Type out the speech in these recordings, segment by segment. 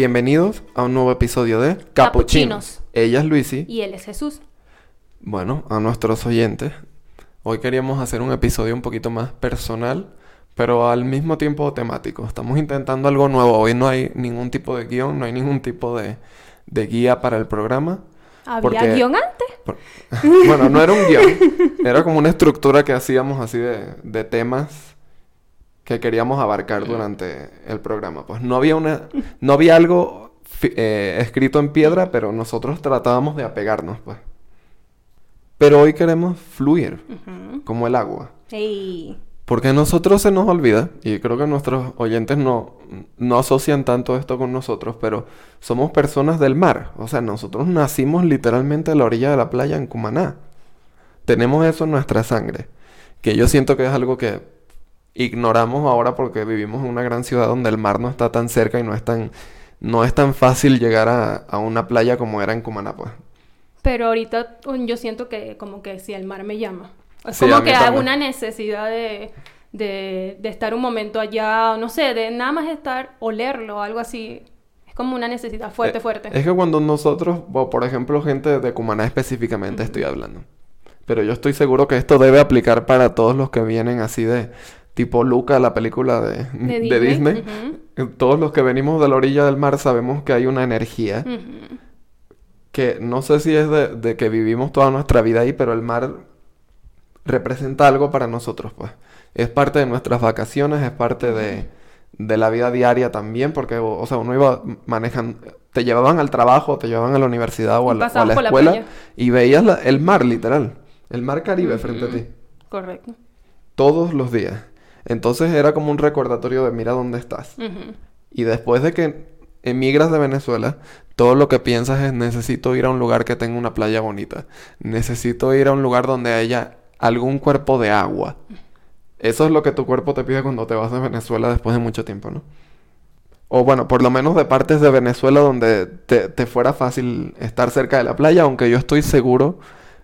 Bienvenidos a un nuevo episodio de Capuchinos. Ella es Luisi. Y él es Jesús. Bueno, a nuestros oyentes. Hoy queríamos hacer un episodio un poquito más personal, pero al mismo tiempo temático. Estamos intentando algo nuevo. Hoy no hay ningún tipo de guion, no hay ningún tipo de, de guía para el programa. ¿Había Porque- guion antes? Por- bueno, no era un guion. Era como una estructura que hacíamos así de, de temas que queríamos abarcar durante el programa. Pues no había una, no había algo eh, escrito en piedra, pero nosotros tratábamos de apegarnos, pues. Pero hoy queremos fluir, como el agua. Ey. Porque a nosotros se nos olvida, y creo que nuestros oyentes no, no asocian tanto esto con nosotros, pero somos personas del mar. O sea, nosotros nacimos literalmente a la orilla de la playa en Cumaná. Tenemos eso en nuestra sangre. Que yo siento que es algo que ignoramos ahora porque vivimos en una gran ciudad donde el mar no está tan cerca y no es tan, no es tan fácil llegar a, a una playa como era en Cumaná, pues. Pero ahorita yo siento que como que si el mar me llama. Es Sí, como que hay también. una necesidad de, de, de estar un momento allá, no sé, de nada más estar, olerlo, algo así. Es como una necesidad fuerte, Eh, fuerte. Es que cuando nosotros, o por ejemplo, gente de Cumaná específicamente estoy hablando. Pero yo estoy seguro que esto debe aplicar para todos los que vienen así de tipo Luca, la película de, De de Disney, Disney. Todos los que venimos de la orilla del mar sabemos que hay una energía que no sé si es de, de que vivimos toda nuestra vida ahí, pero el mar representa algo para nosotros, pues. Es parte de nuestras vacaciones, es parte de, de la vida diaria también, porque, o, sea, uno iba manejando, te llevaban al trabajo, te llevaban a la universidad o a la, o a pasabas la por la escuela y veías la- el mar, literal, el mar Caribe frente a ti, Correcto. todos los días. Entonces era como un recordatorio de mira dónde estás. Y después de que emigras de Venezuela, todo lo que piensas es necesito ir a un lugar que tenga una playa bonita. Necesito ir a un lugar donde haya algún cuerpo de agua. Eso es lo que tu cuerpo te pide cuando te vas de Venezuela después de mucho tiempo, ¿no? O bueno, por lo menos de partes de Venezuela donde te, te fuera fácil estar cerca de la playa, aunque yo estoy seguro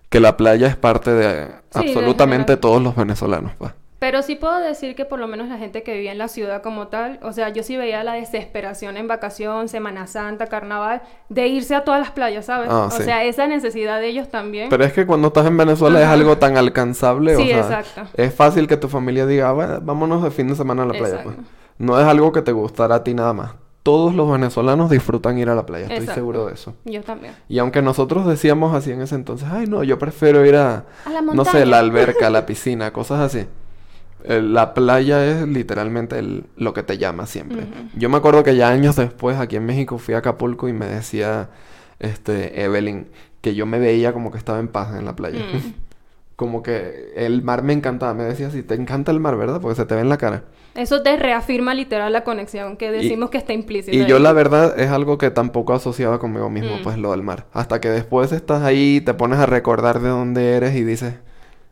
que la playa es parte de absolutamente todos los venezolanos, pues. Pero sí puedo decir que por lo menos la gente que vivía en la ciudad como tal, o sea, yo sí veía la desesperación en vacación, Semana Santa, Carnaval, de irse a todas las playas, ¿sabes? Ah, o sí. sea, esa necesidad de ellos también. Pero es que cuando estás en Venezuela es algo tan alcanzable, o Sí, sea, exacto. es fácil que tu familia diga, "Bueno, vámonos de fin de semana a la playa, pues. No es algo que te gustará a ti nada más. Todos los venezolanos disfrutan ir a la playa, estoy Exacto. seguro de eso. Yo también. Y aunque nosotros decíamos así en ese entonces, ay no, yo prefiero ir a, A la no sé, la alberca, la piscina, cosas así. Eh, La playa es literalmente el- lo que te llama siempre. Yo me acuerdo que ya años después aquí en México fui a Acapulco y me decía este Evelyn que yo me veía como que estaba en paz en la playa. Mm. Como que el mar me encantaba. Me decía así, te encanta el mar, ¿verdad? Porque se te ve en la cara. Eso te reafirma literal la conexión que decimos que está implícita. Y ahí. yo la verdad es algo que tampoco asociaba conmigo mismo, Mm. pues lo del mar. Hasta que después estás ahí, te pones a recordar de dónde eres y dices,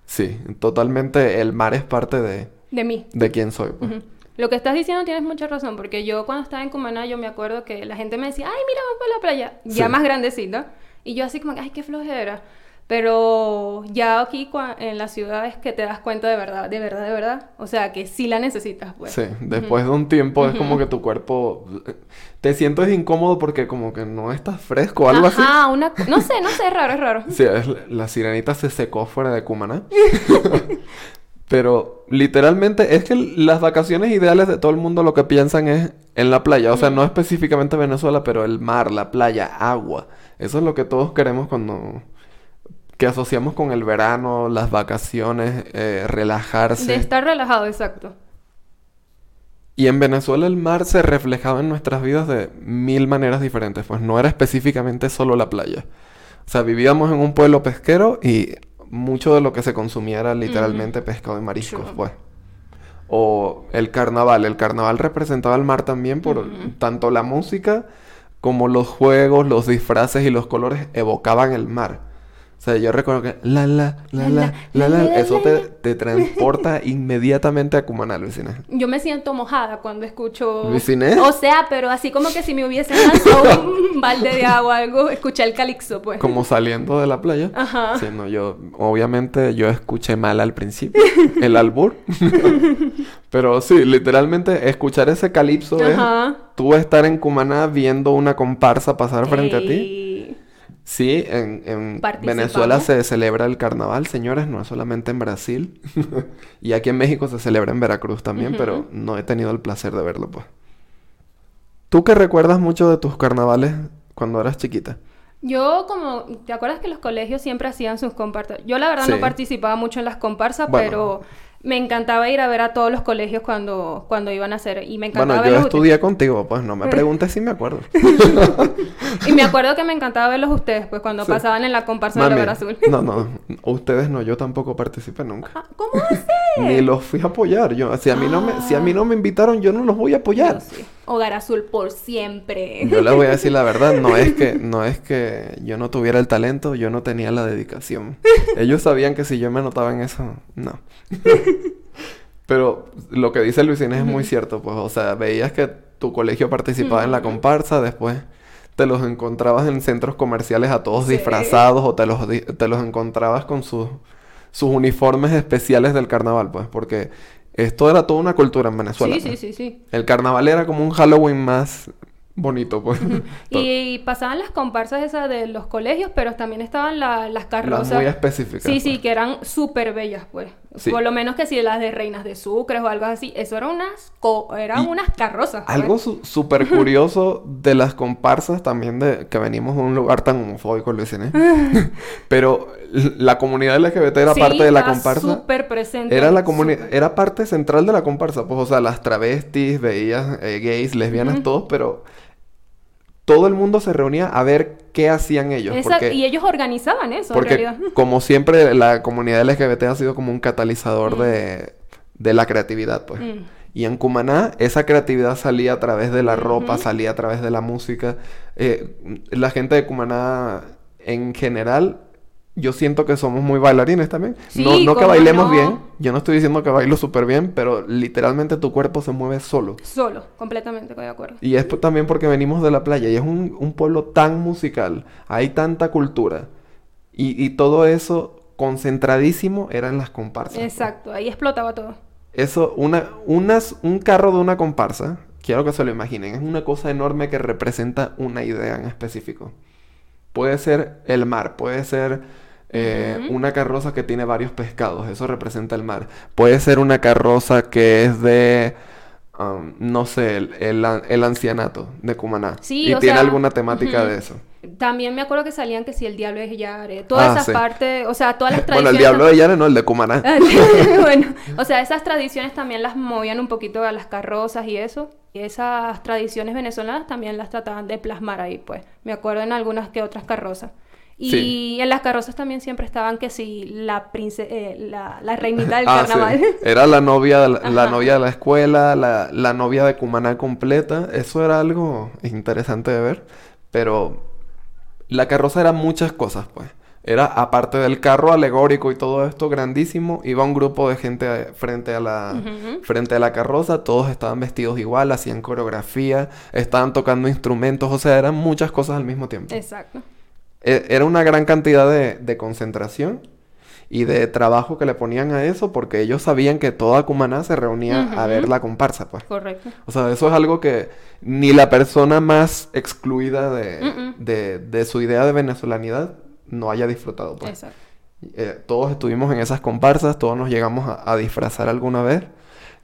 sí, totalmente el mar es parte de, De mí. de quién soy. pues. Lo que estás diciendo tienes mucha razón, porque yo cuando estaba en Cumaná yo me acuerdo que la gente me decía, ay, mira, vamos para la playa, ya Sí. más grandecita, y yo así como, ay, qué flojera. Pero ya aquí en la ciudad es que te das cuenta de verdad, de verdad, de verdad. O sea, que sí la necesitas, pues. Sí, después de un tiempo es como que tu cuerpo te sientes incómodo porque como que no estás fresco o algo así. Ajá, una... No sé, no sé, es raro, es raro. Sí, es la sirenita se secó fuera de Cumaná. Pero literalmente es que las vacaciones ideales de todo el mundo lo que piensan es en la playa. O sea, no específicamente Venezuela, pero el mar, la playa, agua. Eso es lo que todos queremos cuando... Que asociamos con el verano, las vacaciones, eh, relajarse. De estar relajado, exacto. Y en Venezuela el mar se reflejaba en nuestras vidas de mil maneras diferentes, pues no era específicamente solo la playa. O sea, vivíamos en un pueblo pesquero y mucho de lo que se consumía era literalmente pescado y mariscos, pues. O el carnaval, el carnaval representaba el mar también por tanto la música como los juegos, los disfraces y los colores evocaban el mar. O sea, yo recuerdo que la la la la la la, eso te, te transporta inmediatamente a Cumaná, Luisina. Yo me siento mojada cuando escucho. ¿Luisine? O sea, pero así como que si me hubiesen lanzado un balde de agua o algo, escuché el calixto, pues. Como saliendo de la playa. Ajá. Sí, no, yo, obviamente, yo escuché mal al principio, el albur. Pero sí, literalmente, escuchar ese calipso es tú estar en Cumaná viendo una comparsa pasar frente a ti. Sí, en, en. Venezuela se celebra el carnaval, señores, no es solamente en Brasil. y aquí en México se celebra en Veracruz también, pero no he tenido el placer de verlo, pues. ¿Tú qué recuerdas mucho de tus carnavales cuando eras chiquita? Yo como, ¿te acuerdas que los colegios siempre hacían sus comparsas? Yo la verdad Sí. no participaba mucho en las comparsas, Bueno. pero me encantaba ir a ver a todos los colegios cuando, cuando iban a hacer y me encantaba Bueno, yo estudié contigo, pues no me preguntes si me acuerdo. Y me acuerdo que me encantaba verlos ustedes, pues cuando Sí. pasaban en la comparsa de la Azul. No, no, ustedes no, yo tampoco participé nunca. Ah, ¿Cómo haces? Ni los fui a apoyar. Yo, si a mí no me, si a mí no me invitaron, yo no los voy a apoyar. Sí. Hogar Azul por siempre. Yo les voy a decir la verdad, no es que, no es que yo no tuviera el talento, yo no tenía la dedicación. Ellos sabían que si yo me anotaba en eso, no. Pero lo que dice Luis Inés es muy cierto, pues, o sea, veías que tu colegio participaba en la comparsa, después te los encontrabas en centros comerciales a todos Sí. disfrazados o te los, te los encontrabas con sus, sus uniformes especiales del carnaval, pues, porque esto era toda una cultura en Venezuela. Sí, sí, pues. sí, sí. El carnaval era como un Halloween más bonito, pues. Y pasaban las comparsas esas de los colegios, pero también estaban la- las Las carrozas. muy específicas. Sí, sí, pues. que eran súper bellas, pues. Sí. Por lo menos que si las de reinas de sucres o algo así. Eso eran unas, co- eran Y unas carrozas. pues. Algo su- súper curioso de las comparsas también de que venimos de un lugar tan homofóbico, Luis Inés. Pero l- la comunidad LGBT era Sí, parte de la comparsa. súper presente. Era la comunidad, era parte central de la comparsa, pues, o sea, las travestis, veías eh, gays, lesbianas, todos, pero todo el mundo se reunía a ver qué hacían ellos, Esa- porque Y ellos organizaban eso, en Porque realidad. como siempre la comunidad LGBT ha sido como un catalizador Mm. de, de la creatividad, pues. Mm. Y en Cumaná esa creatividad salía a través de la ropa, salía a través de la música. Eh, la gente de Cumaná en general, yo siento que somos muy bailarines también. Sí, no no que bailemos no. bien, yo no estoy diciendo que bailo súper bien, pero literalmente tu cuerpo se mueve solo. Solo, completamente, estoy de acuerdo. Y es también porque venimos de la playa y es un, un pueblo tan musical, hay tanta cultura y, y todo eso concentradísimo era en las comparsas. Exacto, ahí explotaba todo. Eso, una, unas, un carro de una comparsa, quiero que se lo imaginen, es una cosa enorme que representa una idea en específico. Puede ser el mar, puede ser eh, una carroza que tiene varios pescados, eso representa el mar. Puede ser una carroza que es de, um, no sé, el, el el ancianato de Cumaná. Sí, y o tiene sea, alguna temática de eso. También me acuerdo que salían que si el diablo es Yare, todas Ah, esas sí. partes, o sea, todas las Bueno, tradiciones. el diablo de Yare no, el de Cumaná. bueno, o sea, esas tradiciones también las movían un poquito a las carrozas y eso. Y esas tradiciones venezolanas también las trataban de plasmar ahí, pues. Me acuerdo en algunas que otras carrozas. Y Sí. en las carrozas también siempre estaban que si la prince eh, la, la reinita del Ah, sí. carnaval. Era la novia, de la, novia de la escuela, la, la novia de Cumaná completa. Eso era algo interesante de ver. Pero la carroza era muchas cosas, pues. Era, aparte del carro alegórico y todo esto grandísimo, iba un grupo de gente frente a la, frente a la carroza. Todos estaban vestidos igual, hacían coreografía, estaban tocando instrumentos. O sea, eran muchas cosas al mismo tiempo. Exacto. E- Era una gran cantidad de, de concentración y de trabajo que le ponían a eso porque ellos sabían que toda Cumaná se reunía a ver la comparsa, pues. Correcto. O sea, eso es algo que ni la persona más excluida de, de, de su idea de venezolanidad no haya disfrutado, pues. Exacto. Eh, todos estuvimos en esas comparsas, todos nos llegamos a, a disfrazar alguna vez.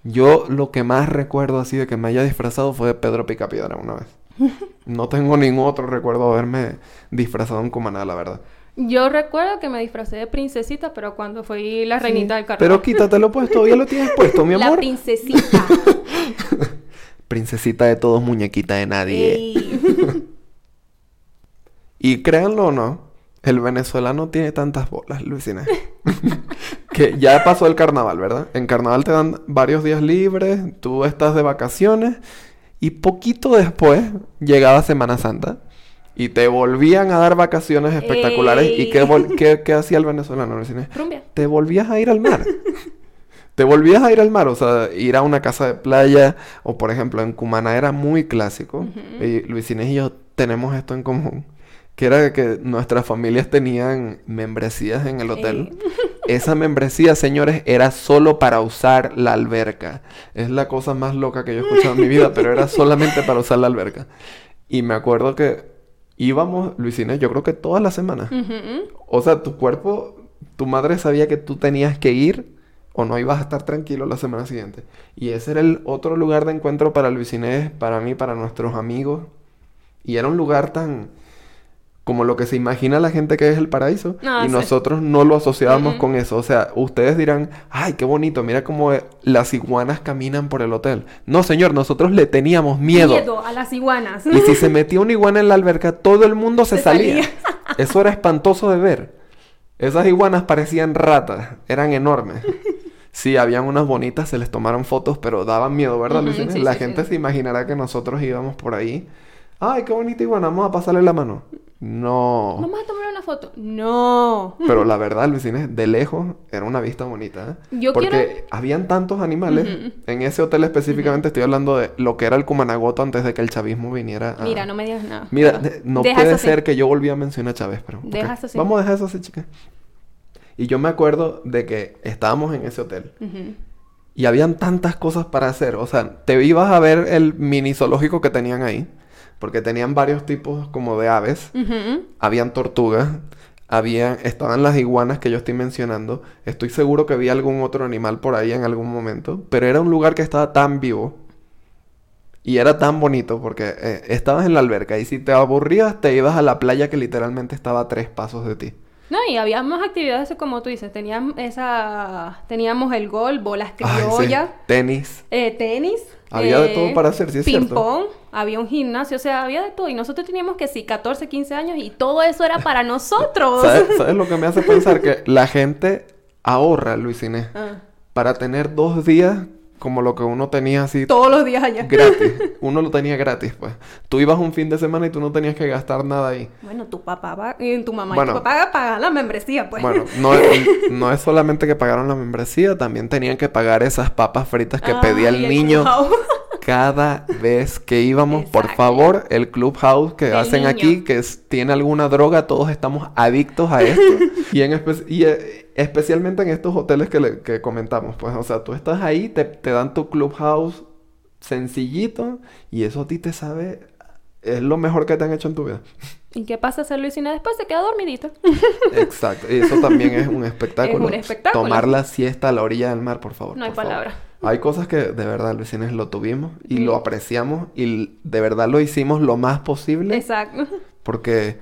Yo lo que más recuerdo así de que me haya disfrazado fue de Pedro Picapiedra una vez. No tengo ningún otro recuerdo de haberme disfrazado en Cumaná, la verdad. Yo recuerdo que me disfracé de princesita, pero cuando fui la reinita del carnaval. Pero quítatelo pues, todavía lo tienes puesto, mi La amor. princesita. Princesita de todos, muñequita de nadie. Ey. Y créanlo o no, el venezolano tiene tantas bolas, Luisina. que ya pasó el carnaval, ¿verdad? En carnaval te dan varios días libres, tú estás de vacaciones y poquito después llegaba Semana Santa. y te volvían a dar vacaciones espectaculares. ¿Y qué, qué- qué hacía el venezolano? Rumbia. Te volvías a ir al mar. Te volvías a ir al mar, o sea, ir a una casa de playa, o por ejemplo, en Cumaná era muy clásico, y Luis Inés y yo tenemos esto en común, que era que nuestras familias tenían membresías en el hotel. Esa membresía, señores, era solo para usar la alberca. Es la cosa más loca que yo he escuchado en mi vida, pero era solamente para usar la alberca. Y me acuerdo que íbamos, Luis Inés, yo creo que todas las semanas. O sea, tu cuerpo, tu madre sabía que tú tenías que ir o no ibas a estar tranquilo la semana siguiente. Y ese era el otro lugar de encuentro para Luis Inés, para mí, para nuestros amigos. Y era un lugar tan como lo que se imagina la gente que es el paraíso. Ah, y sí. nosotros no lo asociábamos con eso. O sea, ustedes dirán, ay, qué bonito, mira cómo eh, las iguanas caminan por el hotel. No, señor, nosotros le teníamos miedo. a las iguanas. Y si se metía una iguana en la alberca, todo el mundo se, Se salía. salía. Eso era espantoso de ver. Esas iguanas parecían ratas, eran enormes. Sí, habían unas bonitas, se les tomaron fotos, pero daban miedo, ¿verdad, sí, La sí, gente se imaginará que nosotros íbamos por ahí. Ay, qué bonita iguana, vamos a pasarle la mano. No. Vamos a tomar una foto. No. Pero la verdad, Lucina, de lejos era una vista bonita. ¿eh? Yo Porque quiero- habían tantos animales. En ese hotel específicamente estoy hablando de lo que era el Cumanagoto antes de que el chavismo viniera a... Mira, no me digas nada. Mira, Pero no deja puede ser que yo volví a mencionar a Chávez, pero... Deja eso así. Vamos a dejar eso así, chica. Y yo me acuerdo de que estábamos en ese hotel y habían tantas cosas para hacer. O sea, te ibas a ver el mini zoológico que tenían ahí, porque tenían varios tipos como de aves. Habían tortugas, habían, estaban las iguanas que yo estoy mencionando. Estoy seguro que vi algún otro animal por ahí en algún momento, pero era un lugar que estaba tan vivo y era tan bonito porque eh, estabas en la alberca y si te aburrías te ibas a la playa que literalmente estaba a tres pasos de ti. No, y había más actividades como tú dices. Teníamos esa... Teníamos el gol, bolas sí. criollas, Tenis. eh, tenis. Había de eh, todo para hacer, sí es ping cierto. pong, había un gimnasio, o sea, había de todo. Y nosotros teníamos que sí, 14, 15 años y todo eso era para nosotros. ¿Sabes, sabes lo que me hace pensar? Que la gente ahorra, Luis Inés, Ah, para tener dos días como lo que uno tenía así todos los días allá. gratis. Uno lo tenía gratis, pues. Tú ibas un fin de semana y tú no tenías que gastar nada ahí. Bueno, tu papá va, y tu mamá Bueno. y tu papá pagan la membresía, pues. Bueno, no, es- no es solamente que pagaron la membresía, también tenían que pagar esas papas fritas que pedía el niño. cada vez que íbamos. Por favor, el Clubhouse que hacen niño. aquí, que es- tiene alguna droga, todos estamos adictos a esto. y en espe- y, eh, especialmente en estos hoteles que, le- que comentamos, pues, o sea, tú estás ahí, te, te dan tu Clubhouse sencillito y eso a ti te sabe, es lo mejor que te han hecho en tu vida. ¿Y qué pasa hacer Luisina después? Se queda dormidito. Exacto, y eso también es un espectáculo. un espectáculo. Tomar la siesta a la orilla del mar, por favor. No hay favor. Hay cosas que de verdad, Luisines, lo tuvimos y Mm. lo apreciamos y de verdad lo hicimos lo más posible Exacto. porque,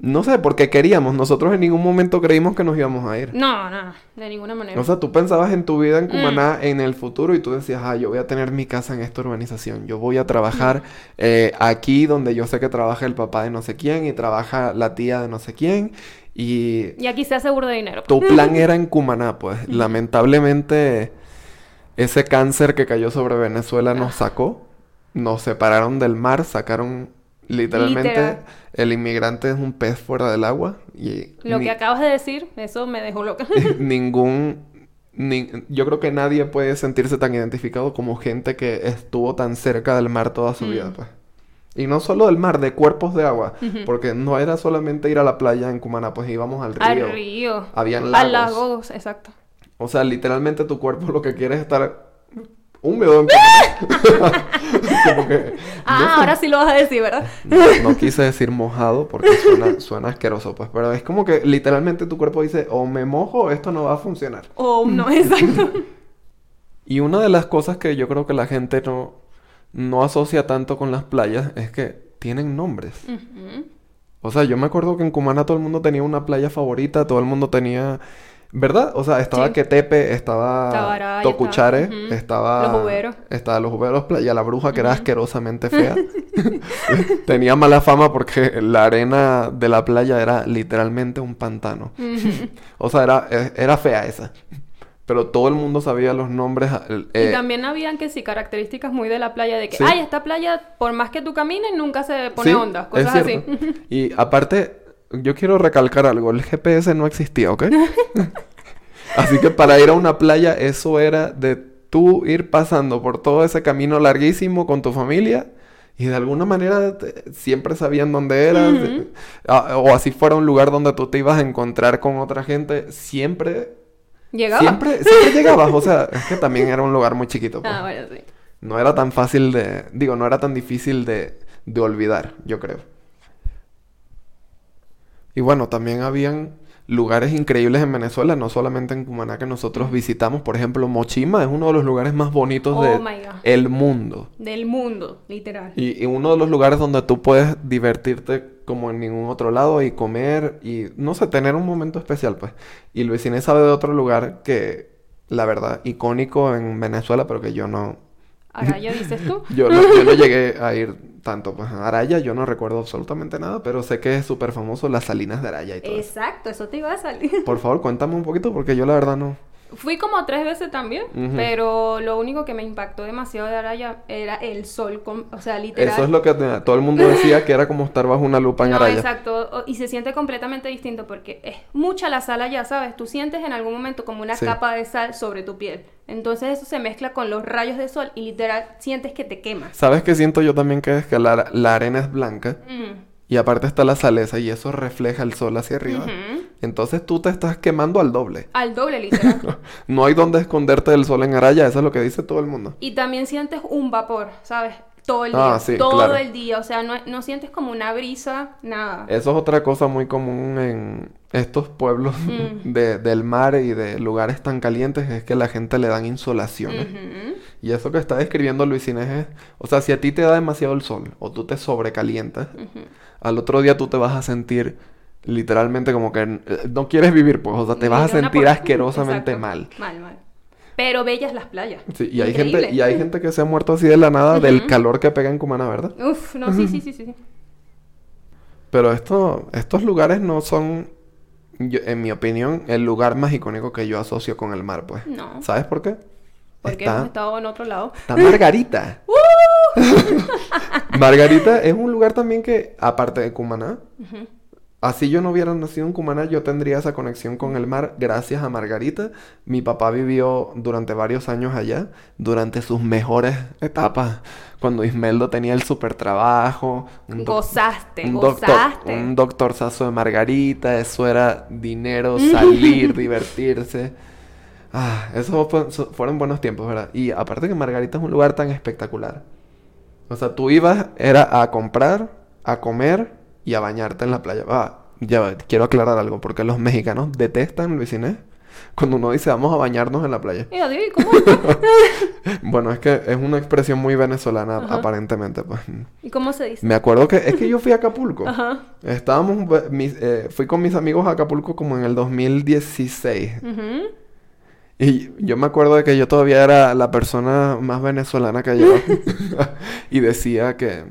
no sé, porque queríamos. Nosotros en ningún momento creímos que nos íbamos a ir. No, no, de ninguna manera. O sea, tú pensabas en tu vida Mm. en Cumaná en el futuro y tú decías, ah, yo voy a tener mi casa en esta urbanización. Yo voy a trabajar Mm. eh, aquí donde yo sé que trabaja el papá de no sé quién y trabaja la tía de no sé quién. Y Y aquí se asegura de dinero. tu plan era en Cumaná, pues. Lamentablemente, ese cáncer que cayó sobre Venezuela nos sacó. Nos separaron del mar, sacaron literalmente Literal. el inmigrante es un pez fuera del agua y Lo ni- que acabas de decir, eso me dejó loca. ningún ni- yo creo que nadie puede sentirse tan identificado como gente que estuvo tan cerca del mar toda su vida, Mm. pues. Y no solo del mar, de cuerpos de agua, porque no era solamente ir a la playa en Cumaná, pues íbamos al río. Al río. Habían Al lagos. lago, exacto. O sea, literalmente tu cuerpo lo que quiere es estar húmedo en. Como que Ah, no ahora sí lo vas a decir, ¿verdad? No, no quise decir mojado porque suena, suena asqueroso, pues, pero es como que literalmente tu cuerpo dice, o me mojo o esto no va a funcionar. O no, exacto. Y una de las cosas que yo creo que la gente no, no asocia tanto con las playas es que tienen nombres. O sea, yo me acuerdo que en Cumana todo el mundo tenía una playa favorita, todo el mundo tenía... ¿Verdad? O sea, estaba Sí. Quetepe, estaba Estaba Araya, Tocuchare, estaba- ujú. estaba... Los Juberos. Estaba Los Juberos, Playa La Bruja, que era Ujú. asquerosamente fea. tenía mala fama porque la arena de la playa era literalmente un pantano. Ujú. O sea, era, e- era fea esa. Pero todo el mundo sabía los nombres. eh, y también habían que sí, características muy de la playa, de que, Sí. ay, esta playa, por más que tú camines, nunca se pone sí, onda, es cosas así. cierto. Y aparte, yo quiero recalcar algo. El GPS no existía, ¿ok? Así que para ir a una playa, eso era de tú ir pasando por todo ese camino larguísimo con tu familia. Y de alguna manera te- siempre sabían dónde eras. Ujú. Ah, o así fuera un lugar donde tú te ibas a encontrar con otra gente. Siempre, Llegaba. siempre, siempre llegabas. O sea, es que también era un lugar muy chiquito. pues. Ah, bueno, sí. No era tan fácil de... Digo, no era tan difícil de, de olvidar, yo creo. Y bueno, también habían lugares increíbles en Venezuela, no solamente en Cumaná que nosotros visitamos. Por ejemplo, Mochima es uno de los lugares más bonitos Oh de my God. el mundo. Del mundo, literal. Y, y uno de los lugares donde tú puedes divertirte como en ningún otro lado y comer y, no sé, tener un momento especial, pues. Y Luis Inés sabe de otro lugar que, la verdad, icónico en Venezuela, pero que yo no, Araya, dices tú. yo no, yo no llegué a ir tanto, pues a Araya yo no recuerdo absolutamente nada, pero sé que es súper famoso las salinas de Araya y todo eso. Exacto, eso te iba a salir. Por favor, cuéntame un poquito porque yo la verdad no. Fui como tres veces también, pero lo único que me impactó demasiado de Araya era el sol, con- o sea, literal. Eso es lo que todo el mundo decía que era como estar bajo una lupa en No, Araya. exacto, y se siente completamente distinto porque es mucha la sal allá, ¿sabes? Tú sientes en algún momento como una Sí. capa de sal sobre tu piel. Entonces eso se mezcla con los rayos de sol y literal sientes que te quemas. ¿Sabes qué siento yo también que es que la, la arena es blanca Mm. Y aparte está la salesa y eso refleja el sol hacia arriba? Entonces tú te estás quemando al doble. Al doble, literal. No hay donde esconderte del sol en Araya, eso es lo que dice todo el mundo. y también sientes un vapor, ¿sabes? Todo el Ah, día. sí, todo claro. el día. O sea, no, no sientes como una brisa, nada. Eso es otra cosa muy común en estos pueblos Mm. de- del mar y de lugares tan calientes, es que la gente le dan insolaciones. Y eso que está describiendo Luis Inés es, o sea, si a ti te da demasiado el sol o tú te sobrecalientas. Al otro día tú te vas a sentir literalmente como que eh, no quieres vivir, pues, o sea, te vas a sentir por- asquerosamente Exacto. mal. Mal, mal. Pero bellas las playas. Sí, y hay gente, y hay gente que se ha muerto así de la nada del calor que pega en Cumaná, ¿verdad? Uf, no, sí, sí, sí, sí. sí. Pero esto, estos lugares no son, yo- en mi opinión, el lugar más icónico que yo asocio con el mar, pues. No. ¿Sabes por qué? Porque Está- hemos estado en otro lado. Está Margarita. Margarita es un lugar también que, aparte de Cumaná, Ujú. así yo no hubiera nacido en Cumaná, yo tendría esa conexión con el mar gracias a Margarita. Mi papá vivió durante varios años allá, durante sus mejores etapas, cuando Ismeldo tenía el super trabajo. un Gozaste, un doctor, gozaste. un doctorzazo de Margarita, eso era dinero, salir, divertirse. Ah, esos fue- so- fueron buenos tiempos, ¿verdad? Y aparte que Margarita es un lugar tan espectacular. O sea, tú ibas, era a comprar, a comer y a bañarte en la playa. Ah, ya quiero aclarar algo, porque los mexicanos detestan, Luis Inés, cuando uno dice vamos a bañarnos en la playa. Y ¿y cómo? Bueno, es que es una expresión muy venezolana, Ajá. aparentemente, pues. ¿Y cómo se dice? Me acuerdo que es que yo fui a Acapulco. Ajá. Estábamos, bu- mis- eh, fui con mis amigos a Acapulco como en el 2016. Ujú. Y yo me acuerdo de que yo todavía era la persona más venezolana que había. y decía que,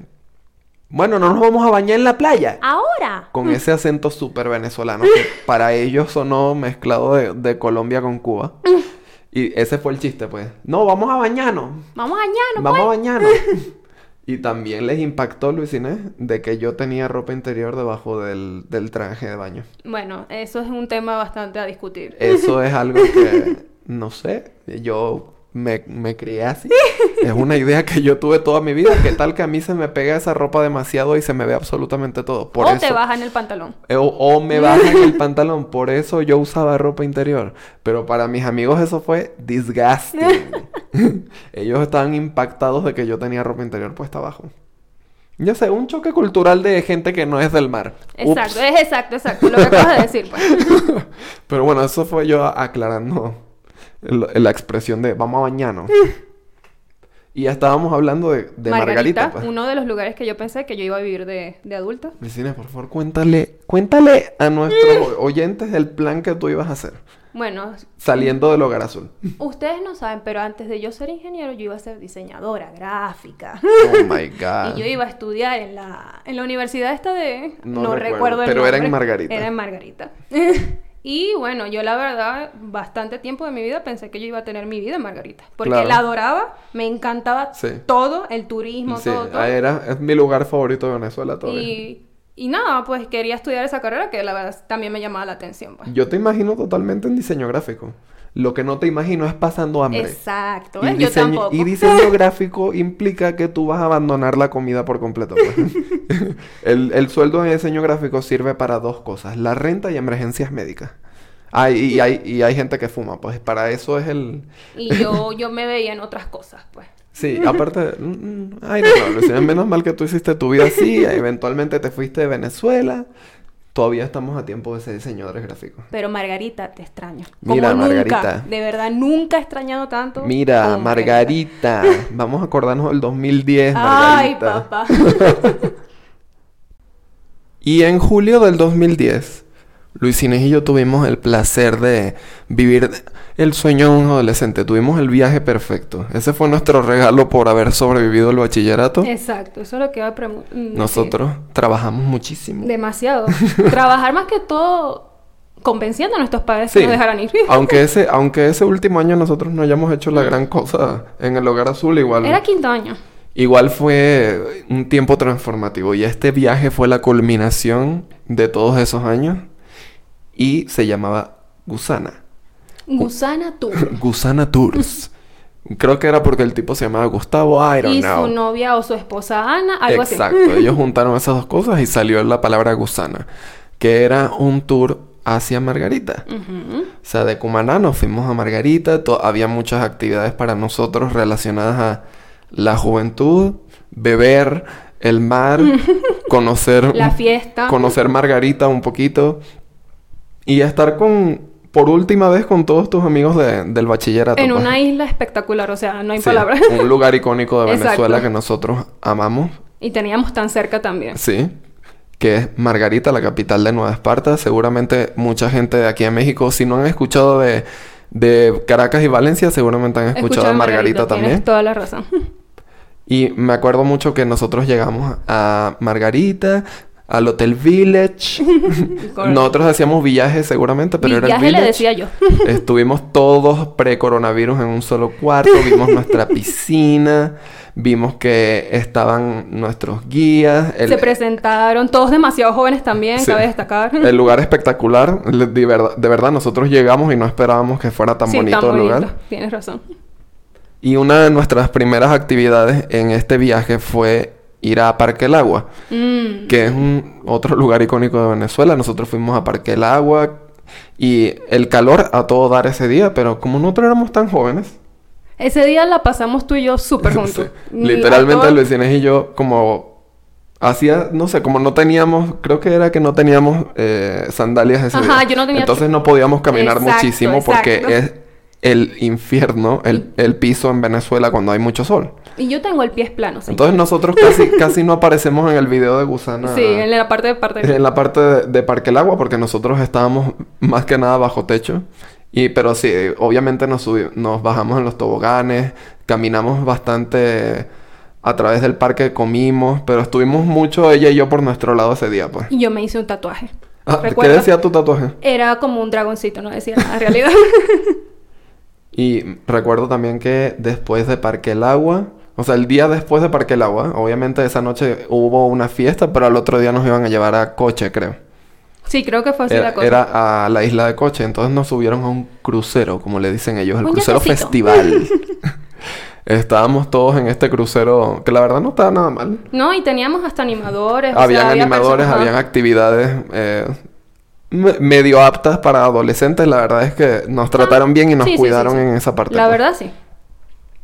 bueno, no nos vamos a bañar en la playa. Ahora. Con ese acento súper venezolano que para ellos sonó mezclado de, de Colombia con Cuba. Y ese fue el chiste, pues. No, vamos a bañarnos. Vamos a bañarnos, Vamos a pues. bañarnos. y también les impactó, Luis Inés, de que yo tenía ropa interior debajo del, del traje de baño. Bueno, eso es un tema bastante a discutir. Eso es algo que, no sé, yo me, me crié así. Es una idea que yo tuve toda mi vida. ¿Qué tal que a mí se me pega esa ropa demasiado y se me ve absolutamente todo? Por o eso, te bajan el pantalón. O, o me bajan el pantalón. Por eso yo usaba ropa interior. Pero para mis amigos eso fue disgusting. Ellos estaban impactados de que yo tenía ropa interior puesta abajo. Yo sé, un choque cultural de gente que no es del mar. Ups. Exacto, es exacto, exacto. Lo que acabas de decir, pues. Pero bueno, eso fue yo aclarando el- la expresión de vamos a bañarnos. y ya estábamos hablando de, de Margarita. pues. uno de los lugares que yo pensé que yo iba a vivir de, de adulta. Vecina, por favor, cuéntale, cuéntale a nuestros oyentes el plan que tú ibas a hacer Bueno, saliendo del hogar azul. ustedes no saben, pero antes de yo ser ingeniero, yo iba a ser diseñadora gráfica. Oh my Y god. yo iba a estudiar en la, en la universidad esta de... No No, recuerdo, recuerdo, el pero era en. Margarita. Era en Margarita. Y bueno, yo la verdad, bastante tiempo de mi vida pensé que yo iba a tener mi vida en Margarita. Porque Claro. la adoraba, me encantaba Sí. todo, el turismo, Sí, todo, todo. era, es mi lugar favorito de Venezuela todavía. Y, y nada, pues quería estudiar esa carrera que la verdad también me llamaba la atención. Pues. Yo te imagino totalmente en diseño gráfico. Lo que no te imagino es pasando hambre. Exacto, Y ¿ves? Yo diseño, tampoco. y diseño gráfico implica que tú vas a abandonar la comida por completo. pues. el, el sueldo de diseño gráfico sirve para dos cosas, la renta y emergencias médicas. Ah, y, hay, y hay gente que fuma, pues para eso es el... Y yo, yo me veía en otras cosas, pues. Sí, aparte... mm, mm, Ay, no, no, menos mal que tú hiciste tu vida así, eventualmente te fuiste de Venezuela. Todavía estamos a tiempo de ser diseñadores gráficos. Pero Margarita, te extraño. Mira, Como Margarita. Nunca, de verdad, nunca he extrañado tanto. Mira, Margarita. Vamos a acordarnos del 2010, Ay, Margarita. papá. Y en julio del 2010, Luis Inés y yo tuvimos el placer de vivir el sueño de un adolescente. Tuvimos el viaje perfecto. Ese fue nuestro regalo por haber sobrevivido el bachillerato. Exacto, eso es lo que iba a preguntar. Nosotros trabajamos muchísimo. Demasiado. Trabajar más que todo convenciendo a nuestros padres Sí. que nos dejaran ir. Aunque ese, aunque ese último año nosotros no hayamos hecho la gran cosa en el hogar azul, igual. Era quinto año. Igual fue un tiempo transformativo y este viaje fue la culminación de todos esos años y se llamaba Gusana. Gusana tú. Gusana Tours. Creo que era porque el tipo se llamaba Gustavo, I don't Y know. su novia o su esposa Ana, algo Exacto, así. ellos juntaron esas dos cosas y salió la palabra Gusana, que era un tour hacia Margarita. O sea, de Cumaná nos fuimos a Margarita, había muchas actividades para nosotros relacionadas a la juventud, beber, el mar, conocer La fiesta. conocer Margarita un poquito y estar con por última vez con todos tus amigos de- del bachillerato. En pues. una isla espectacular, o sea, no hay Sí, palabras. un lugar icónico de Venezuela que nosotros amamos. y teníamos tan cerca también. Sí, que es Margarita, la capital de Nueva Esparta. Seguramente mucha gente de aquí en México, si no han escuchado de, de Caracas y Valencia, seguramente han escuchado de Margarita, también. Tienes toda la razón. Y me acuerdo mucho que nosotros llegamos a Margarita, al Hotel Village. Nosotros hacíamos viajes seguramente, pero era el Viaje le Village. decía yo. Estuvimos todos pre-coronavirus en un solo cuarto, vimos nuestra piscina, vimos que estaban nuestros guías, el, Se presentaron, todos demasiado jóvenes también, Sí. cabe destacar. el lugar espectacular. De verdad, de verdad, nosotros llegamos y no esperábamos que fuera tan sí, bonito tan el bonito. lugar. Tienes razón. Y una de nuestras primeras actividades en este viaje fue ir a Parque El Agua, Mm. que es un otro lugar icónico de Venezuela. Nosotros fuimos a Parque El Agua y el calor a todo dar ese día, pero como nosotros éramos tan jóvenes, Ese día la pasamos tú y yo súper Sí. juntos. Literalmente todo- Luis Inés y yo como hacía, no sé, como no teníamos, creo que era que no teníamos eh, sandalias ese Ajá, día. yo no tenía- Entonces no podíamos caminar Exacto, muchísimo porque exacto. es el infierno, el, el piso en Venezuela cuando hay mucho sol. Y yo tengo el pie plano. Entonces nosotros casi, casi no aparecemos en el video de Gusana. Sí, en la parte de parte. en la parte de, de Parque El Agua porque nosotros estábamos más que nada bajo techo. Y, pero sí, obviamente nos, nos bajamos en los toboganes, caminamos bastante a través del parque, comimos, pero estuvimos mucho ella y yo por nuestro lado ese día, pues. Y yo me hice un tatuaje. Ah, ¿Qué decía tu tatuaje? Era como un dragoncito, no decía nada en realidad. Y recuerdo también que después de Parque El Agua, o sea, el día después de Parque El Agua, obviamente esa noche hubo una fiesta, pero al otro día nos iban a llevar a Coche, creo. sí, creo que fue así Era, la cosa. era a la isla de Coche, entonces nos subieron a un crucero, como le dicen ellos, el Un crucero festival. Estábamos todos en este crucero, que la verdad no estaba nada mal. No, y teníamos hasta animadores. o Habían sea, había animadores, personas- habían actividades eh, medio aptas para adolescentes. La verdad es que nos trataron bien y nos Ah, sí, sí, sí, cuidaron sí. en esa parte. La pues. verdad, sí.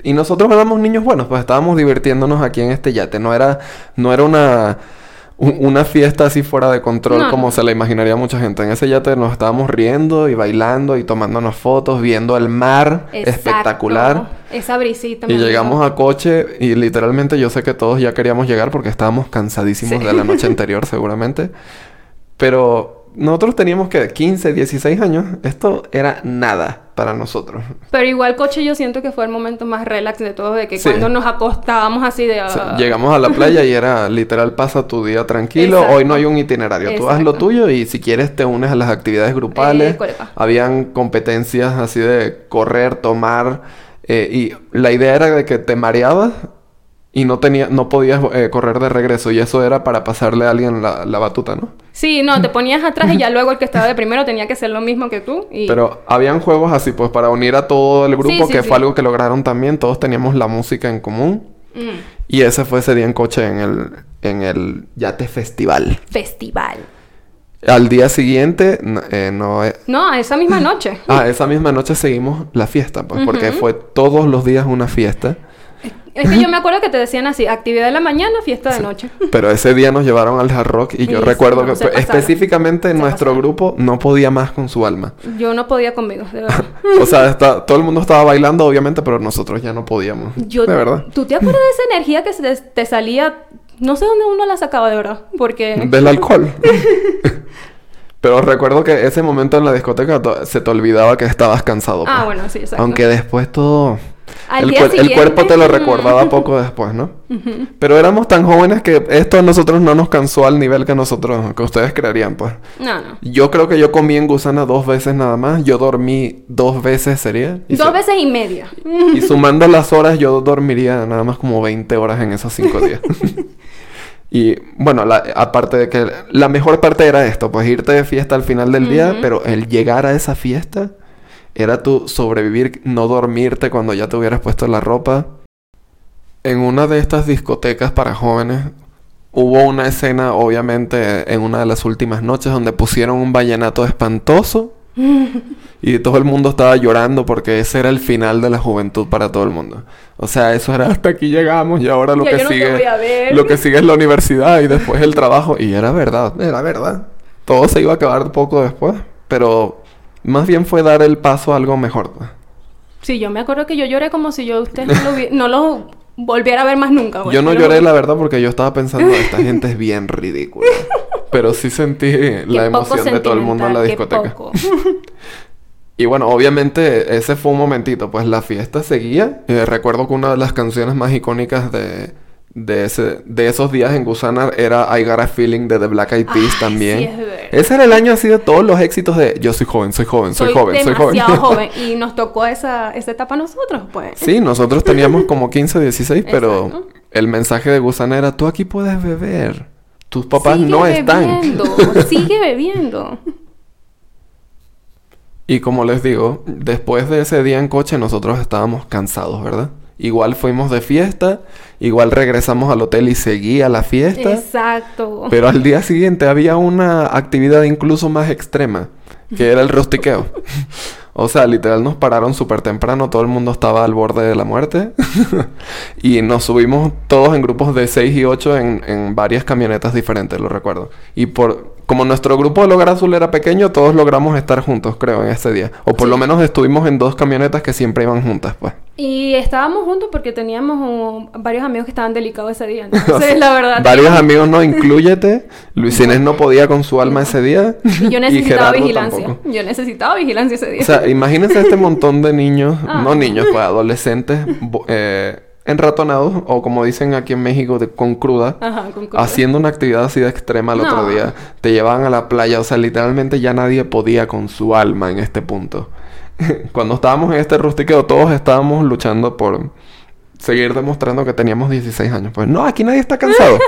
Y nosotros éramos niños buenos, pues estábamos divirtiéndonos aquí en este yate. No era, no era una, una fiesta así fuera de control No, como se la imaginaría mucha gente. En ese yate nos estábamos riendo y bailando y tomándonos fotos, viendo el mar Exacto. espectacular. Esa brisita. Y llegamos a coche y literalmente yo sé que todos ya queríamos llegar porque estábamos cansadísimos de la noche anterior seguramente. Pero nosotros teníamos que 15, 16 años, esto era nada para nosotros. Pero igual, coche, yo siento que fue el momento más relax de todo, de que Sí. cuando nos acostábamos así de... O sea, ah, llegamos a la playa y era literal pasa tu día tranquilo, Exacto. hoy no hay un itinerario, tú haz lo tuyo y si quieres te unes a las actividades grupales. Eh. Habían competencias así de correr, tomar eh, y la idea era de que te mareabas y no tenía, no podías eh, correr de regreso y eso era para pasarle a alguien la, la batuta, ¿no? Sí, no, te ponías atrás y ya luego el que estaba de primero tenía que hacer lo mismo que tú. Y... Pero habían juegos así, pues para unir a todo el grupo, Sí, sí, que sí. fue algo que lograron también. Todos teníamos la música en común. Mm, Y ese fue ese día en coche en el, en el Yate Festival. festival. Al día siguiente, eh, no... eh, No, esa misma noche. Ah, esa misma noche seguimos la fiesta, pues, porque fue todos los días una fiesta. Es que yo me acuerdo que te decían así, actividad de la mañana, fiesta de noche. Pero ese día nos llevaron al Hard Rock y yo Y recuerdo no, que específicamente Se nuestro pasaron. grupo no podía más con su alma. Yo no podía conmigo, de verdad. O sea, está- todo el mundo estaba bailando, obviamente, pero nosotros ya no podíamos. Yo, de verdad. ¿Tú te acuerdas de esa energía que se te, salía? No sé dónde uno la sacaba, de verdad. Porque... Del alcohol. Pero recuerdo que ese momento en la discoteca se te olvidaba que estabas cansado. Ah, pues. bueno, sí, exacto. Aunque después todo... Al el, día cuer- el siguiente, cuerpo te lo recordaba poco después, ¿no? Pero éramos tan jóvenes que esto a nosotros no nos cansó al nivel que nosotros, que ustedes creerían, pues. No, no. Yo creo que yo comí en Gusana dos veces nada más. Yo dormí dos veces, sería. Y Dos se- veces y media. Y sumando las horas, yo dormiría nada más como 20 horas en esos cinco días. y bueno, la- aparte de que la mejor parte era esto, pues irte de fiesta al final del día, pero el llegar a esa fiesta era tu sobrevivir, no dormirte cuando ya te hubieras puesto la ropa. En una de estas discotecas para jóvenes hubo una escena, obviamente, en una de las últimas noches donde pusieron un vallenato espantoso. Y todo el mundo estaba llorando porque ese era el final de la juventud para todo el mundo. O sea, eso era hasta aquí llegamos y ahora lo Ya que no sigue lo que sigue es la universidad y después el trabajo y era verdad, era verdad. Todo se iba a acabar poco después, pero más bien fue dar el paso a algo mejor. Sí, yo me acuerdo que yo lloré como si yo usted no lo, vi- no lo volviera a ver más nunca. Yo no lloré la verdad porque yo estaba pensando, esta gente es bien ridícula. Pero sí sentí la emoción de todo el mundo en la discoteca. Y bueno, obviamente ese fue un momentito, pues la fiesta seguía. Eh, recuerdo que una de las canciones más icónicas de, de, ese, de esos días en Gusana era I Got a Feeling de The Black Eyed Peas Ay, también. sí, es verdad. Ese era el año así de todos los éxitos de yo soy joven, soy joven, soy, joven, soy joven. demasiado joven. Y nos tocó esa, esa etapa a nosotros, pues. sí, nosotros teníamos como 15, 16, pero Exacto. el mensaje de Gusana era tú aquí puedes beber. Tus papás Sigue no están. bebiendo, sigue bebiendo. Y como les digo, después de ese día en coche nosotros estábamos cansados, ¿verdad? Igual fuimos de fiesta, igual regresamos al hotel y seguía la fiesta. Exacto. Pero al día siguiente había una actividad incluso más extrema, que era el rostiqueo. o sea, literal nos pararon súper temprano, todo el mundo estaba al borde de la muerte. y nos subimos todos en grupos de 6 y 8 en, en varias camionetas diferentes, lo recuerdo. Y por como nuestro grupo de Logar Azul era pequeño, todos logramos estar juntos, creo, en ese día. O por lo menos estuvimos en dos camionetas que siempre iban juntas, pues. Y estábamos juntos porque teníamos um, varios amigos que estaban delicados ese día. Entonces, la verdad. Varios amigos no, incluyete. Luis Inés no podía con su alma ese día. Y yo necesitaba vigilancia. tampoco. Yo necesitaba vigilancia ese día. O sea, imagínense este montón de niños, Ah. no niños, pues adolescentes, eh, enratonados, o como dicen aquí en México, de- con cruda, Ajá, con cruda. haciendo una actividad así de extrema el otro No. día. Te llevaban a la playa, o sea, literalmente ya nadie podía con su alma en este punto. Cuando estábamos en este rustiqueo, todos estábamos luchando por seguir demostrando que teníamos 16 años. Pues no, aquí nadie está cansado.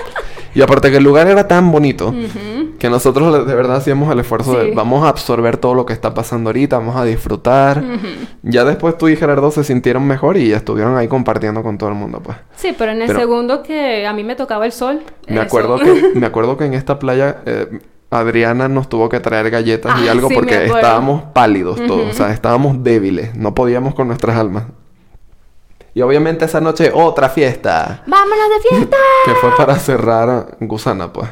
y aparte que el lugar era tan bonito. Que nosotros de verdad hacíamos el esfuerzo de vamos a absorber todo lo que está pasando ahorita, vamos a disfrutar. Ya después tú y Gerardo se sintieron mejor y estuvieron ahí compartiendo con todo el mundo, pues. Sí, pero en el Pero- segundo que a mí me tocaba el sol. Me eso. acuerdo que me acuerdo que en esta playa eh, Adriana nos tuvo que traer galletas y Ah, algo sí, porque estábamos pálidos todos, o sea, estábamos débiles, no podíamos con nuestras almas. Y obviamente esa noche otra fiesta. ¡Vámonos de fiesta! que fue para cerrar Gusana, pues.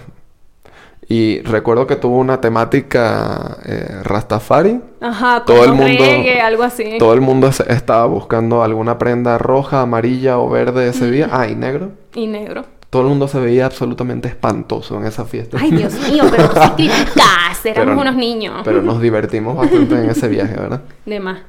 Y recuerdo que tuvo una temática eh, Rastafari. Ajá, Todo el mundo- reggae, algo así. Todo el mundo estaba buscando alguna prenda roja, amarilla o verde ese día. Ah, y negro. Y negro. Todo el mundo se veía absolutamente espantoso en esa fiesta. Ay, Dios mío, pero tú sí éramos Pero- unos niños. Pero nos divertimos bastante en ese viaje, ¿verdad? De más.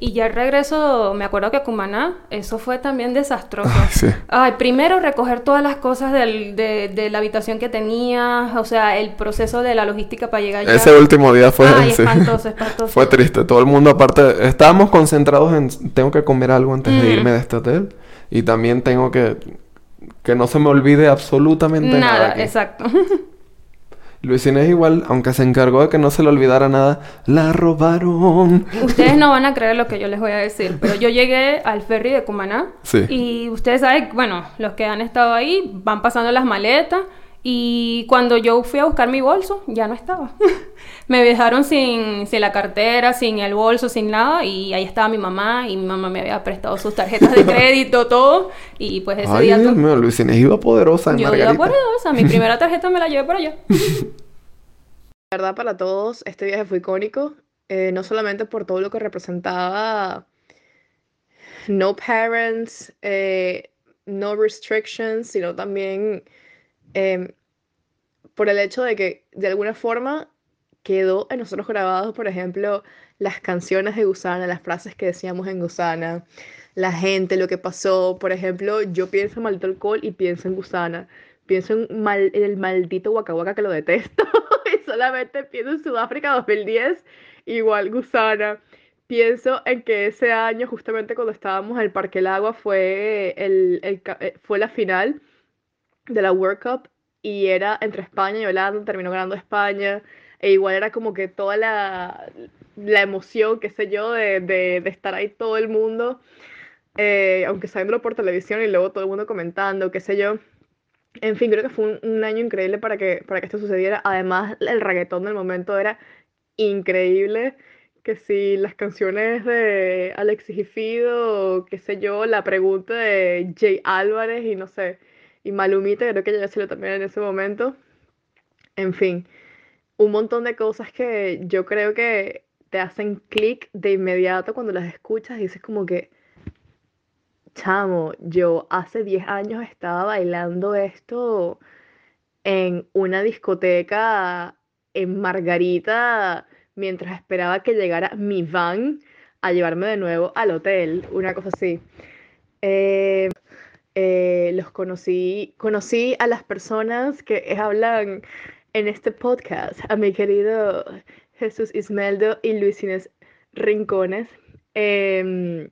Y ya el regreso, me acuerdo que Cumaná, eso fue también desastroso. Ay, sí. Ay, primero recoger todas las cosas del- de, de la habitación que tenías, o sea, el proceso de la logística para llegar allá. Ese último día fue... Ay, sí. espantoso, espantoso. Fue triste. Todo el mundo aparte... Estábamos concentrados en... Tengo que comer algo antes de irme de este hotel. Y también tengo que... Que no se me olvide absolutamente nada. Nada, aquí. exacto. Luis Inés igual, aunque se encargó de que no se le olvidara nada, la robaron. Ustedes no van a creer lo que yo les voy a decir, pero yo llegué al ferry de Cumaná Sí. y ustedes saben, bueno, los que han estado ahí van pasando las maletas y cuando yo fui a buscar mi bolso ya no estaba. me dejaron sin, sin la cartera, sin el bolso, sin nada y ahí estaba mi mamá y mi mamá me había prestado sus tarjetas de crédito, todo y pues ese Ay, día Dios mío, Luis Inés iba poderosa en yo iba Margarita. eso, mi primera tarjeta me la llevé por allá. La verdad, para todos, este viaje fue icónico, eh, no solamente por todo lo que representaba no parents, eh, no restrictions, sino también em, por el hecho de que de alguna forma quedó en nosotros grabados, por ejemplo, las canciones de Gusana, las frases que decíamos en Gusana, la gente, lo que pasó. Por ejemplo, yo pienso en maldito alcohol y pienso en Gusana. Pienso en, mal- en el maldito Waka que lo detesto. y solamente pienso en Sudáfrica 2010, igual Gusana. Pienso en que ese año, justamente cuando estábamos en el Parque El Agua, fue, el, eh, fue la final de la World Cup y era entre España y Holanda, terminó ganando España, e igual era como que toda la, la emoción, qué sé yo, de, de, estar ahí todo el mundo, eh, aunque sabiéndolo por televisión y luego todo el mundo comentando, qué sé yo. En fin, creo que fue un, un año increíble para que, para que esto sucediera. Además, el reggaetón del momento era increíble. Que si las canciones de Alexis y Fido, qué sé yo, la pregunta de Jay Álvarez y no sé, y Malumita, creo que ya salió también en ese momento. En fin, un montón de cosas que yo creo que te hacen clic de inmediato cuando las escuchas y dices como que, chamo, yo hace 10 años estaba bailando esto en una discoteca en Margarita mientras esperaba que llegara mi van a llevarme de nuevo al hotel, una cosa así. Eh, eh, los conocí, conocí a las personas que hablan en este podcast, a mi querido Jesús Ismeldo y Luis Inés Rincones. Em,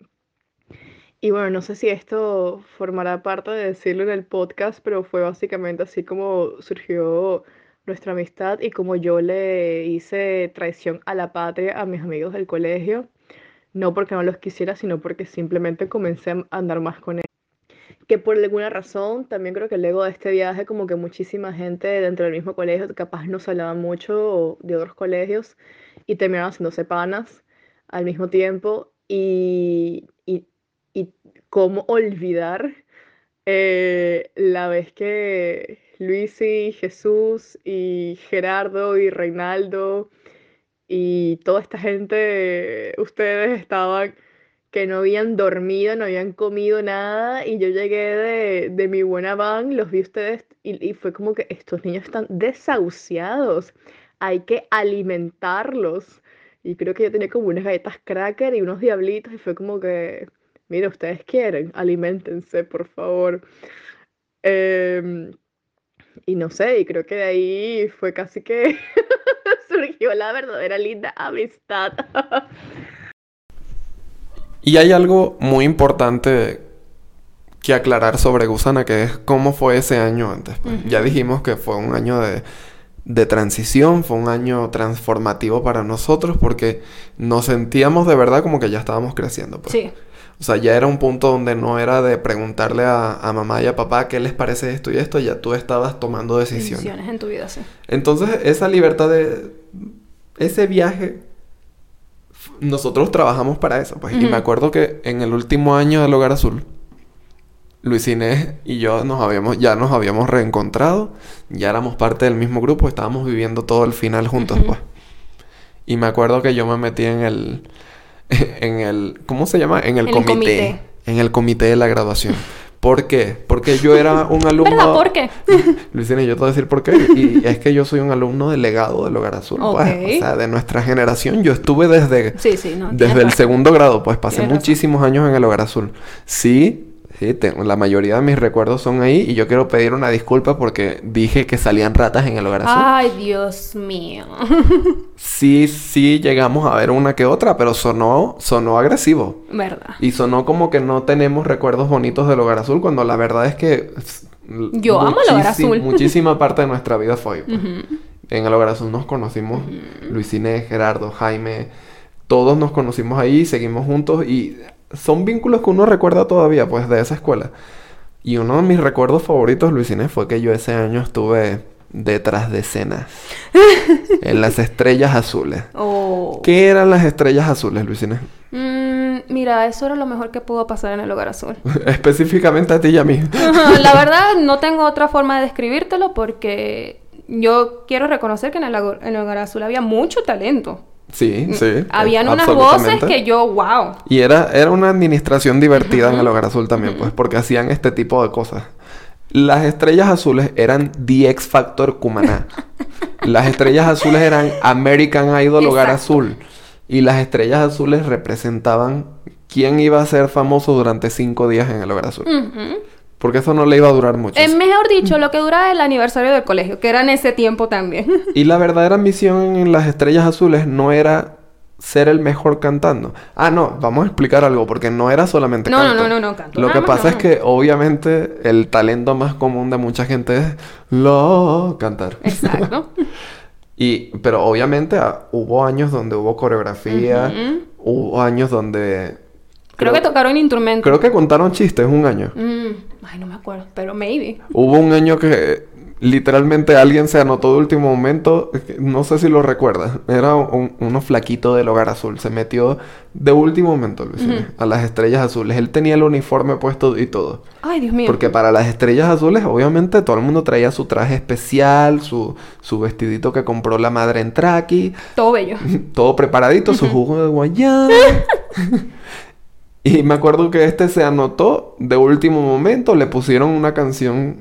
y bueno, no sé si esto formará parte de decirlo en el podcast, pero fue básicamente así como surgió nuestra amistad y como yo le hice traición a la patria a mis amigos del colegio. No porque no los quisiera, sino porque simplemente comencé a andar más con ellos. Que por alguna razón, también creo que luego de este viaje, como que muchísima gente dentro del mismo colegio, capaz no se hablaba mucho de otros colegios y terminaron haciéndose panas al mismo tiempo. Y, y, y cómo olvidar eh, la vez que Luis y Jesús y Gerardo y Reinaldo y toda esta gente, ustedes estaban que no habían dormido, no habían comido nada y yo llegué de, de mi buena van, los vi ustedes y, fue como que estos niños están desahuciados, hay que alimentarlos. Y creo que yo tenía como unas galletas cracker y unos diablitos y fue como que, mira, ustedes quieren, aliméntense, por favor. Em, y no sé, y creo que de ahí fue casi que surgió la verdadera linda amistad. Y hay algo muy importante que aclarar sobre Gusana, que es cómo fue ese año antes. pues. Ya dijimos que fue un año de, de transición, fue un año transformativo para nosotros porque nos sentíamos de verdad como que ya estábamos creciendo. pues. Sí. O sea, ya era un punto donde no era de preguntarle a, a mamá y a papá qué les parece esto y esto, ya tú estabas tomando decisiones. Decisiones en tu vida, sí. Entonces, esa libertad de ese viaje, nosotros trabajamos para eso. Pues. Y me acuerdo que en el último año del Hogar Azul, Luis Inés y yo nos habíamos, ya nos habíamos reencontrado, ya éramos parte del mismo grupo, estábamos viviendo todo el final juntos, Ujú. pues. Y me acuerdo que yo me metí en el, en el, ¿cómo se llama? En el, En el comité, comité. en el comité de la graduación. ¿Por qué? Porque yo era un alumno... ¿Verdad? ¿Por qué? Luisina, yo te voy a decir por qué. Y es que yo soy un alumno delegado del Hogar Azul. Pues. Ok. O sea, de nuestra generación. Yo estuve desde... Sí, sí, no. Desde el razón. segundo grado, pues pasé Tienes razón. muchísimos años en el Hogar Azul. Sí, sí, tengo- la mayoría de mis recuerdos son ahí y yo quiero pedir una disculpa porque dije que salían ratas en el Hogar Azul. Ay, Dios mío. Sí, sí llegamos a ver una que otra, pero sonó, sonó agresivo. ¿Verdad? Y sonó como que no tenemos recuerdos bonitos del Hogar Azul, cuando la verdad es que... Yo amo el Hogar Azul. Muchísima parte de nuestra vida fue ahí, pues. En el Hogar Azul nos conocimos, Luis Inés, Gerardo, Jaime, todos nos conocimos ahí, seguimos juntos y son vínculos que uno recuerda todavía, pues, de esa escuela. Y uno de mis recuerdos favoritos, Luis Inés, fue que yo ese año estuve detrás de escenas, en las estrellas azules. Oh. ¿Qué eran las estrellas azules, Luis Inés? Mm, mira, eso era lo mejor que pudo pasar en el hogar azul. Específicamente a ti y a mí. la verdad, no tengo otra forma de describírtelo porque yo quiero reconocer que en el, en el hogar azul había mucho talento. Sí, sí. Habían unas voces que yo, wow. Y era, era una administración divertida en el Hogar Azul también, pues, porque hacían este tipo de cosas. Las estrellas azules eran The X Factor Cumaná. Las estrellas azules eran American Idol Hogar Exacto. Azul. Y las estrellas azules representaban quién iba a ser famoso durante cinco días en el Hogar Azul. Ujú. Porque eso no le iba a durar mucho. Eh, mejor dicho, lo que duraba el aniversario del colegio, que era en ese tiempo también. Y la verdadera misión en las estrellas azules no era ser el mejor cantando. Ah, no, vamos a explicar algo, porque no era solamente No, no, canto. no, no, no, canto Lo que más, pasa es no. que obviamente el talento más común de mucha gente es lo cantar. Exacto. Y, pero obviamente ah, hubo años donde hubo coreografía, hubo años donde... Creo que tocaron instrumentos. Creo que contaron chistes un año. Mm, ay, no me acuerdo, pero maybe. Hubo un año que literalmente alguien se anotó de último momento, no sé si lo recuerdas, era un, uno flaquito del hogar azul, se metió de último momento, Luis, a las estrellas azules. Él tenía el uniforme puesto y todo. Ay, Dios mío. Porque para las estrellas azules, obviamente, todo el mundo traía su traje especial, su, su vestidito que compró la madre en Traki, Todo bello. todo preparadito, su jugo de guayaba. y me acuerdo que este se anotó de último momento, le pusieron una canción,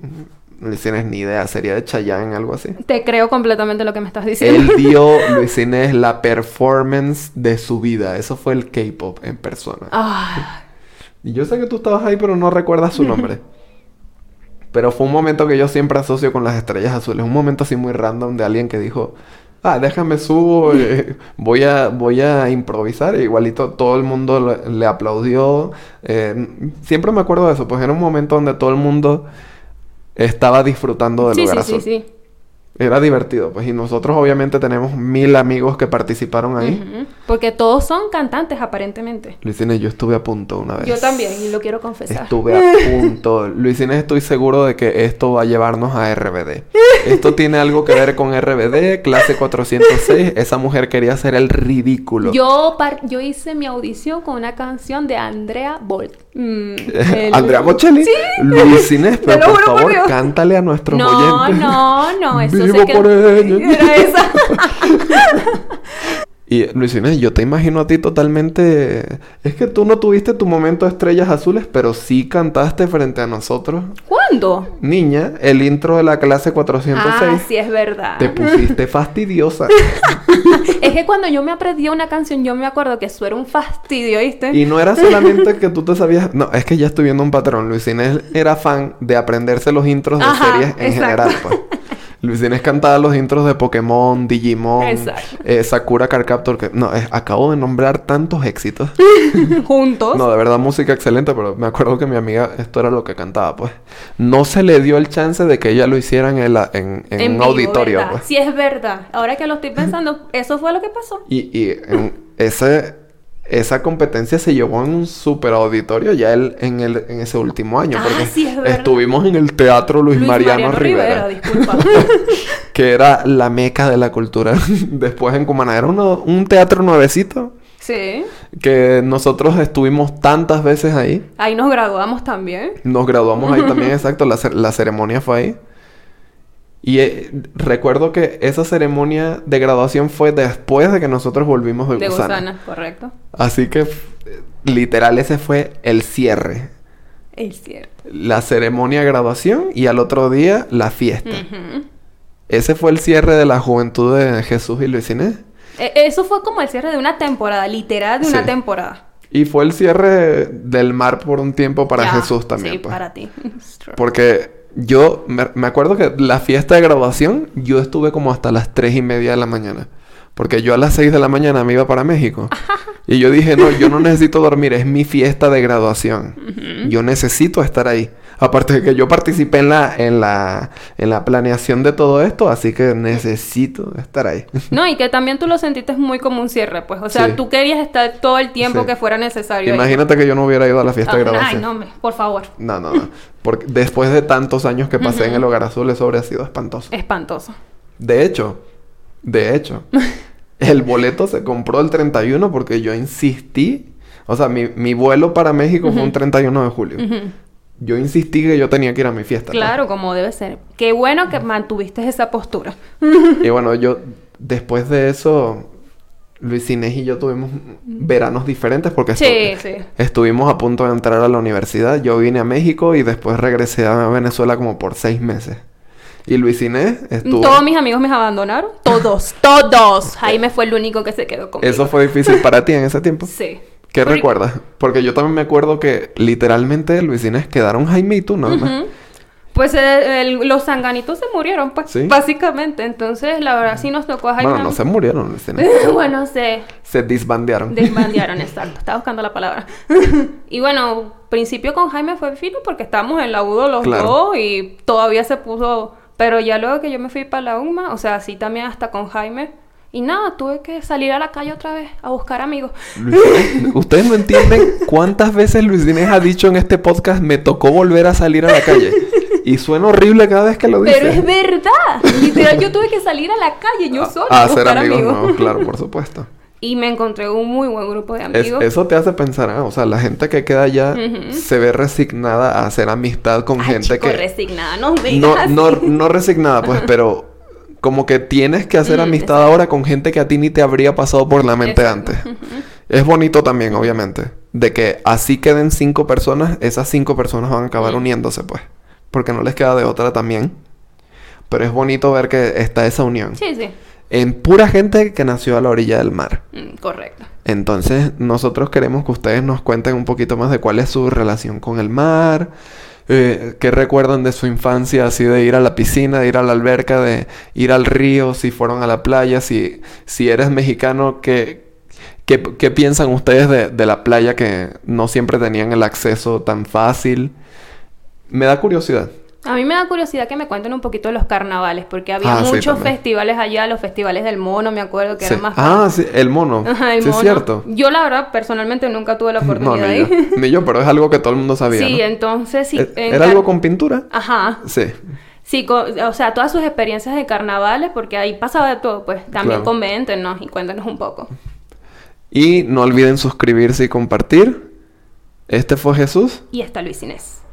no tienes ni idea, sería de Chayanne, algo así. Te creo completamente lo que me estás diciendo. Él dio, Luis Inés, la performance de su vida. Eso fue el K-pop en persona. Ah, Y yo sé que tú estabas ahí, pero no recuerdas su nombre. Pero fue un momento que yo siempre asocio con las estrellas azules. Un momento así muy random de alguien que dijo, ah, déjame subo, eh, voy, a, voy a improvisar. E igualito todo el mundo le, le aplaudió. Eh, siempre me acuerdo de eso, pues era un momento donde todo el mundo estaba disfrutando del sí, lugar sí, sí, sí. Era divertido, pues. Y nosotros obviamente tenemos mil amigos que participaron ahí. Porque todos son cantantes, aparentemente. Luisines, yo estuve a punto una vez. Yo también, y lo quiero confesar. Estuve a punto. Luisines, estoy seguro de que esto va a llevarnos a RBD. Esto tiene algo que ver con RBD, clase 406. Esa mujer quería hacer el ridículo. Yo, par- yo hice mi audición con una canción de Andrea Bolt. Mm, el- Andrea Bocelli. Sí. Te pero por favor, cántale a nuestros No, oyentes. no, no, eso Vivo por ella. Era esa. Y Luisines, yo te imagino a ti totalmente. Es que tú no tuviste tu momento de estrellas azules, pero sí cantaste frente a nosotros. ¿Cuándo? Niña, el intro de la clase 406. Ah, sí, es verdad. Te pusiste fastidiosa. Es que cuando yo me aprendí una canción, yo me acuerdo que eso era un fastidio, ¿viste? Y no era solamente que tú te sabías. No, es que ya estoy viendo un patrón. Luis Inés era fan de aprenderse los intros de Ajá, series en exacto. general, pues. Luis Inés cantaba los intros de Pokémon, Digimon, eh, Sakura Card Captor. Que, no, eh, acabo de nombrar tantos éxitos. Juntos. No, de verdad, música excelente, pero me acuerdo que mi amiga, esto era lo que cantaba, pues. No se le dio el chance de que ella lo hiciera en, el, en, en En un vivo, auditorio, pues. Sí, es verdad. Ahora que lo estoy pensando, eso fue lo que pasó. Y, y en ese, esa competencia se llevó en un super auditorio ya el, en, el, en ese último año. Ah, porque sí, es estuvimos en el Teatro Luis, Mariano, Rivera, disculpa. que era la meca de la cultura. Después en Cumaná era uno- un teatro nuevecito sí. que nosotros estuvimos tantas veces ahí. Ahí nos graduamos también. Nos graduamos ahí también, exacto. La, cer- la ceremonia fue ahí. Y eh, recuerdo que esa ceremonia de graduación fue después de que nosotros volvimos de, De Gusana. gusana, correcto. Así que, literal, ese fue el cierre. El cierre. la ceremonia de graduación y al otro día la fiesta. Ese fue el cierre de la juventud de Jesús y Luis Inés. E- Eso fue como el cierre de una temporada, literal de una Sí. temporada. Y fue el cierre del mar por un tiempo para Ya, Jesús también. Sí, pues. para ti. Porque yo me, me acuerdo que la fiesta de graduación yo estuve como hasta las tres y media de la mañana. Porque yo a las 6 de la mañana me iba para México. Y yo dije, no, yo no necesito dormir, es mi fiesta de graduación. Yo necesito estar ahí. Aparte de que yo participé en la, en la, en la planeación de todo esto, así que necesito estar ahí. No, y que también tú lo sentiste muy como un cierre, pues. O sea, Sí. tú querías estar todo el tiempo Sí. que fuera necesario. ahí. Imagínate que yo no hubiera ido a la fiesta de Ah, Ay, graduación. no, me- por favor. No, no, no. Porque después de tantos años que pasé en el Hogar Azul, eso habría sido espantoso. Espantoso. De hecho, de hecho, el boleto se compró el 31 porque yo insistí. O sea, mi, mi vuelo para México fue un 31 de julio. Yo insistí que yo tenía que ir a mi fiesta. pues. Claro, como debe ser. Qué bueno que mantuviste esa postura. Y bueno, yo, después de eso, Luis Inés y yo tuvimos veranos diferentes porque Sí, estu- sí. estuvimos a punto de entrar a la universidad. Yo vine a México y después regresé a Venezuela como por seis meses. Y Luis Inés estuvo... Todos mis amigos me abandonaron. Todos, todos. Jaime fue el único que se quedó conmigo. ¿Eso fue difícil para ti en ese tiempo? Sí. ¿Qué Porque- recuerdas? Porque yo también me acuerdo que literalmente Luis Inés quedaron Jaime y tú nada más. Pues eh, el- los sanganitos se murieron, pues, Sí. básicamente. Entonces, la verdad sí nos tocó a Jaime. Bueno, no se murieron Luis Inés. bueno, se se disbandearon. desbandearon, exacto. Estaba buscando la palabra. y bueno, principio con Jaime fue fino porque estábamos en la UDO los Claro. dos y todavía se puso... Pero ya luego que yo me fui para la UMA, o sea, sí también hasta con Jaime. Y nada, tuve que salir a la calle otra vez a buscar amigos. Luis Ustedes no entienden cuántas veces Luis Inés ha dicho en este podcast me tocó volver a salir a la calle. Y suena horrible cada vez que lo dice. Pero es verdad. Literal, yo tuve que salir a la calle yo sola a a hacer buscar amigos, amigos. nuevos, claro, por supuesto. Y me encontré un muy buen grupo de Es- amigos. eso te hace pensar, ah, o sea, la gente que queda allá Ujú. se ve resignada a hacer amistad con Ay, gente chico, que... resignada, no me No, digas no, no resignada, pues, pero como que tienes que hacer Mm, amistad ahora con gente que a ti ni te habría pasado por la mente Exacto. antes. Es bonito también, obviamente, de que así queden cinco personas, esas cinco personas van a acabar Mm. uniéndose, pues, porque no les queda de otra también. Pero es bonito ver que está esa unión. Sí, sí. En pura gente que nació a la orilla del mar. Mm, correcto. Entonces, nosotros queremos que ustedes nos cuenten un poquito más de cuál es su relación con el mar, eh, qué recuerdan de su infancia, así de ir a la piscina, de ir a la alberca, de ir al río, si fueron a la playa, si, si eres mexicano, ¿qué, qué, qué piensan ustedes de, de la playa que no siempre tenían el acceso tan fácil? Me da curiosidad. A mí me da curiosidad que me cuenten un poquito de los carnavales, porque había Ah, muchos festivales allá, los festivales del mono, me acuerdo que Sí. eran más Ah, sí, el mono. Ajá, el sí, mono. es cierto. Yo la verdad personalmente nunca tuve la No, oportunidad ni de yo. Ni yo, pero es algo que todo el mundo sabía. sí, ¿no? entonces sí. ¿E- en ¿Era car- algo con pintura? Ajá. Sí. Sí, o sea, todas sus experiencias de carnavales, porque ahí pasaba de todo, pues también Claro. coméntenos y cuéntenos un poco. Y no olviden suscribirse y compartir. Este fue Jesús. Y está Luis Inés.